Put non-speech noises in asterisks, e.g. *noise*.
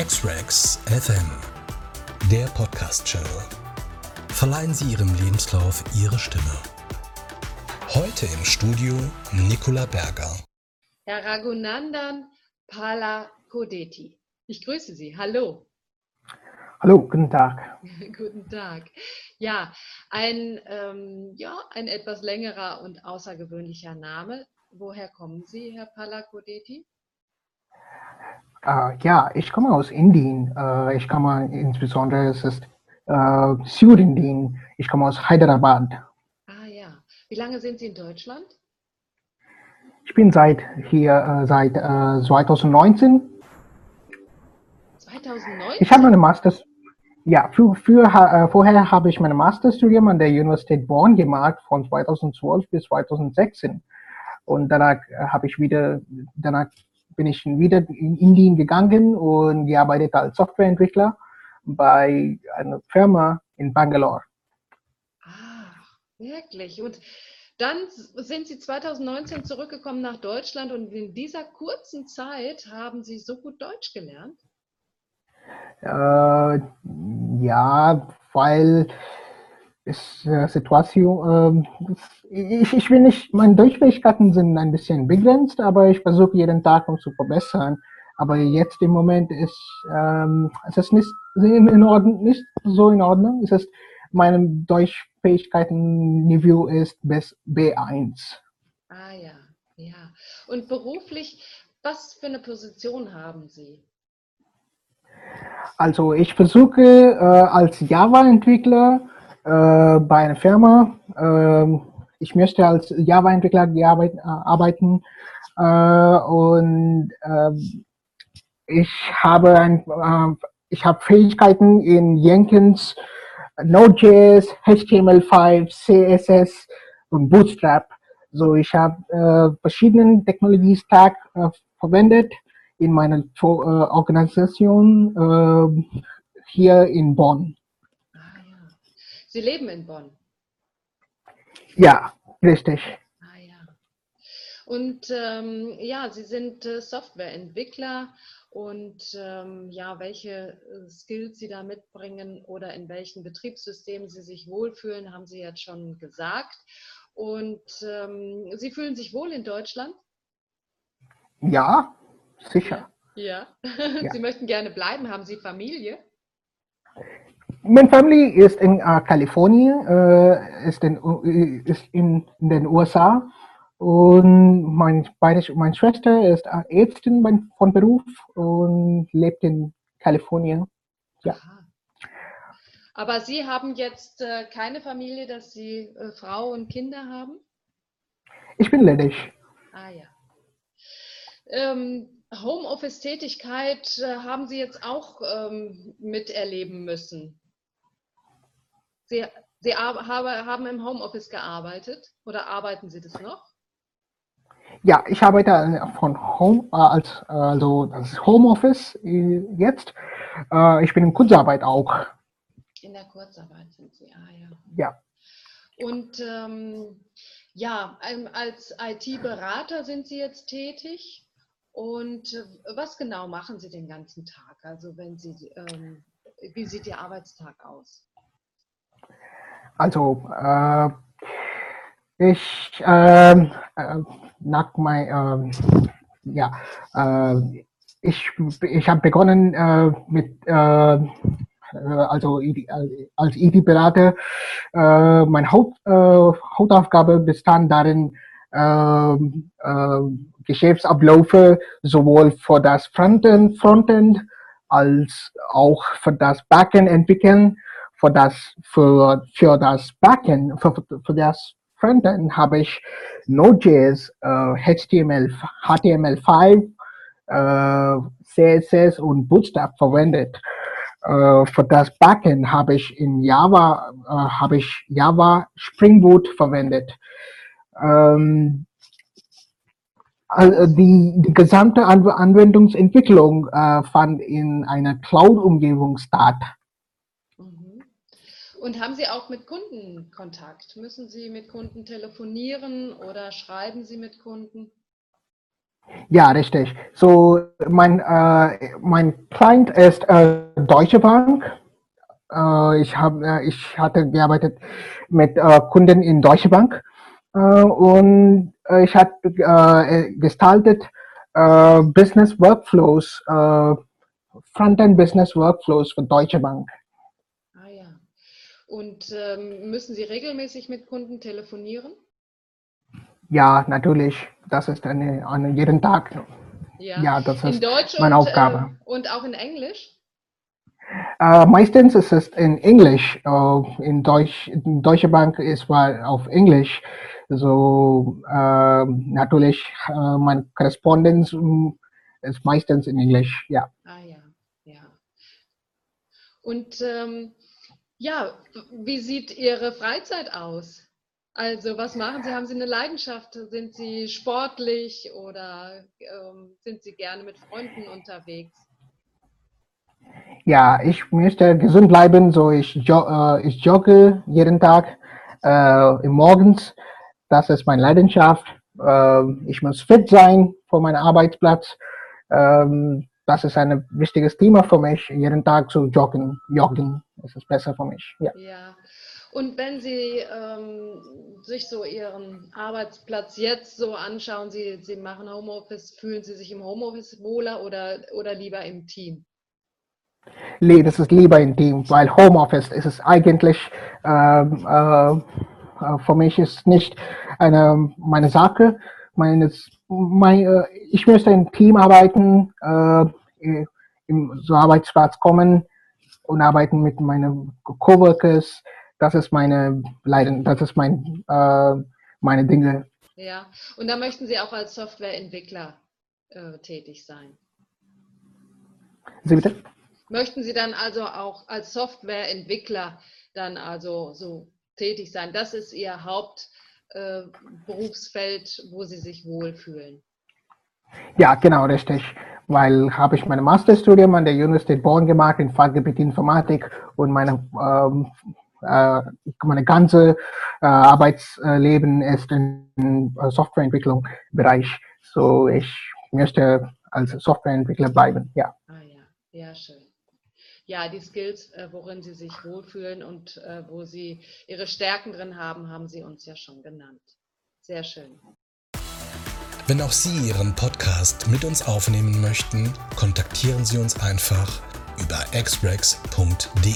X-Rax FM, der Podcast-Channel. Verleihen Sie Ihrem Lebenslauf Ihre Stimme. Heute im Studio Nicola Berger. Herr Raghunandan Palakodeti. Ich grüße Sie. Hallo. Hallo, guten Tag. *laughs* guten Tag. Ja, ein, ähm, ja, ein etwas längerer und außergewöhnlicher Name. Woher kommen Sie, Herr Palakodeti? Uh, ja, ich komme aus Indien. Uh, ich komme insbesondere, es ist uh, Südindien. Ich komme aus Hyderabad. Ah ja. Wie lange sind Sie in Deutschland? Ich bin seit hier seit 2019. 2019? Ich habe meine Masters. Ja, für, für, vorher habe ich mein Masterstudium an der Universität Bonn gemacht von 2012 bis 2016. Und danach habe ich wieder, danach bin ich wieder in Indien gegangen und gearbeitet als Softwareentwickler bei einer Firma in Bangalore. Ah, wirklich. Und dann sind Sie 2019 zurückgekommen nach Deutschland und in dieser kurzen Zeit haben Sie so gut Deutsch gelernt? Äh, ja, weil ist äh, Situation, äh, ich, ich will nicht, meine Durchfähigkeiten sind ein bisschen begrenzt, aber ich versuche jeden Tag um zu verbessern. Aber jetzt im Moment ist ähm, es ist nicht in Ordnung, nicht so in Ordnung. Es ist mein Durchfähigkeiten-Niveau ist bis B1. Ah ja, ja. Und beruflich, was für eine Position haben Sie? Also ich versuche äh, als Java-Entwickler bei einer Firma. Äh, ich möchte als Java-Entwickler äh, arbeiten äh, und ähm, ich habe ein, äh, ich habe Fähigkeiten in Jenkins, Node.js, HTML5, CSS und Bootstrap. So, ich habe äh, verschiedene Technologie-Stack äh, verwendet in meiner äh, Organisation äh, hier in Bonn. Sie leben in Bonn. Ja, richtig. Ah, ja. Und ähm, ja, Sie sind äh, Softwareentwickler und ähm, ja, welche äh, Skills Sie da mitbringen oder in welchen Betriebssystemen Sie sich wohlfühlen, haben Sie jetzt schon gesagt. Und ähm, Sie fühlen sich wohl in Deutschland? Ja, sicher. Ja. ja. *laughs* Sie möchten gerne bleiben. Haben Sie Familie? Meine Family ist in uh, Kalifornien, uh, ist, in, ist in, in, den USA und mein, beide, meine Schwester ist Ärztin von Beruf und lebt in Kalifornien. Ja. Aber Sie haben jetzt äh, keine Familie, dass Sie äh, Frau und Kinder haben? Ich bin ledig. Ah ja. Ähm, Homeoffice-Tätigkeit äh, haben Sie jetzt auch ähm, miterleben müssen. Sie, Sie haben im Homeoffice gearbeitet oder arbeiten Sie das noch? Ja, ich arbeite von Home, äh, als, also das Homeoffice äh, jetzt. Äh, ich bin in Kurzarbeit auch. In der Kurzarbeit sind Sie, ah ja. Ja. Und ähm, ja, als IT-Berater sind Sie jetzt tätig. Und was genau machen Sie den ganzen Tag? Also wenn Sie, ähm, wie sieht Ihr Arbeitstag aus? Also, äh, ich, äh, nach mein, äh, ja, äh, ich, ich habe begonnen äh, mit, äh, also als IT-Berater, meine Haupt, Hauptaufgabe bestand darin, Geschäftsabläufe sowohl für das Frontend, Frontend als auch für das Backend entwickeln für das, für, für das Backend, für, für das Frontend habe ich Node.js, äh, HTML, HTML5, äh, CSS und Bootstrap verwendet. Äh, für das Backend habe ich in Java, äh, habe ich Java Spring Boot verwendet. Ähm, die, die gesamte Anwendungsentwicklung äh, fand in einer Cloud-Umgebung statt. Und haben Sie auch mit Kunden Kontakt? Müssen Sie mit Kunden telefonieren oder schreiben Sie mit Kunden? Ja, richtig. So, mein, äh, mein Client ist äh, Deutsche Bank. Äh, ich, hab, äh, ich hatte gearbeitet mit äh, Kunden in Deutsche Bank äh, und ich habe gestaltet Business Workflows, Frontend Business Workflows für Deutsche Bank. Und ähm, müssen Sie regelmäßig mit Kunden telefonieren? Ja, natürlich. Das ist eine, eine jeden Tag. Ja. Ja, das in ist Deutsch meine und, Aufgabe. Äh, und auch in Englisch? Äh, meistens ist es in Englisch. Äh, in Deutsch, in Deutsche Bank ist mal auf Englisch. So äh, natürlich äh, meine Korrespondenz mm, ist meistens in Englisch. Ja. Ah ja, ja. Und ähm, ja, wie sieht Ihre Freizeit aus? Also was machen Sie? Haben Sie eine Leidenschaft? Sind Sie sportlich oder ähm, sind Sie gerne mit Freunden unterwegs? Ja, ich möchte gesund bleiben, so ich, jo äh, ich jogge jeden Tag äh, morgens. Das ist meine Leidenschaft. Ähm, ich muss fit sein für meinen Arbeitsplatz. Ähm, das ist ein wichtiges Thema für mich, jeden Tag zu joggen. Joggen das ist besser für mich. Ja. Ja. Und wenn Sie ähm, sich so Ihren Arbeitsplatz jetzt so anschauen, Sie, Sie machen Homeoffice, fühlen Sie sich im Homeoffice wohler oder, oder lieber im Team? Nee, das ist lieber im Team, weil Homeoffice ist es eigentlich, ähm, äh, äh, für mich ist nicht eine, meine Sache. Meines, mein, äh, ich möchte im Team arbeiten, äh, im so Arbeitsplatz kommen und arbeiten mit meinen Coworkers. Das ist meine Leiden, das ist mein, äh, meine Dinge. Ja, und da möchten Sie auch als Softwareentwickler äh, tätig sein. Sie bitte? Möchten Sie dann also auch als Softwareentwickler dann also so tätig sein? Das ist Ihr Hauptberufsfeld, äh, wo Sie sich wohlfühlen. Ja, genau, richtig. Weil habe ich mein Masterstudium an der Universität Bonn gemacht im Fachgebiet Informatik und meine, ähm, äh, meine ganze äh, Arbeitsleben ist in äh, Softwareentwicklung-Bereich. So ich möchte als Softwareentwickler bleiben, ja. Ah ja, ja, schön. Ja, die Skills, äh, worin Sie sich wohlfühlen und äh, wo Sie Ihre Stärken drin haben, haben Sie uns ja schon genannt. Sehr schön. Wenn auch Sie Ihren Podcast mit uns aufnehmen möchten, kontaktieren Sie uns einfach über xrex.de.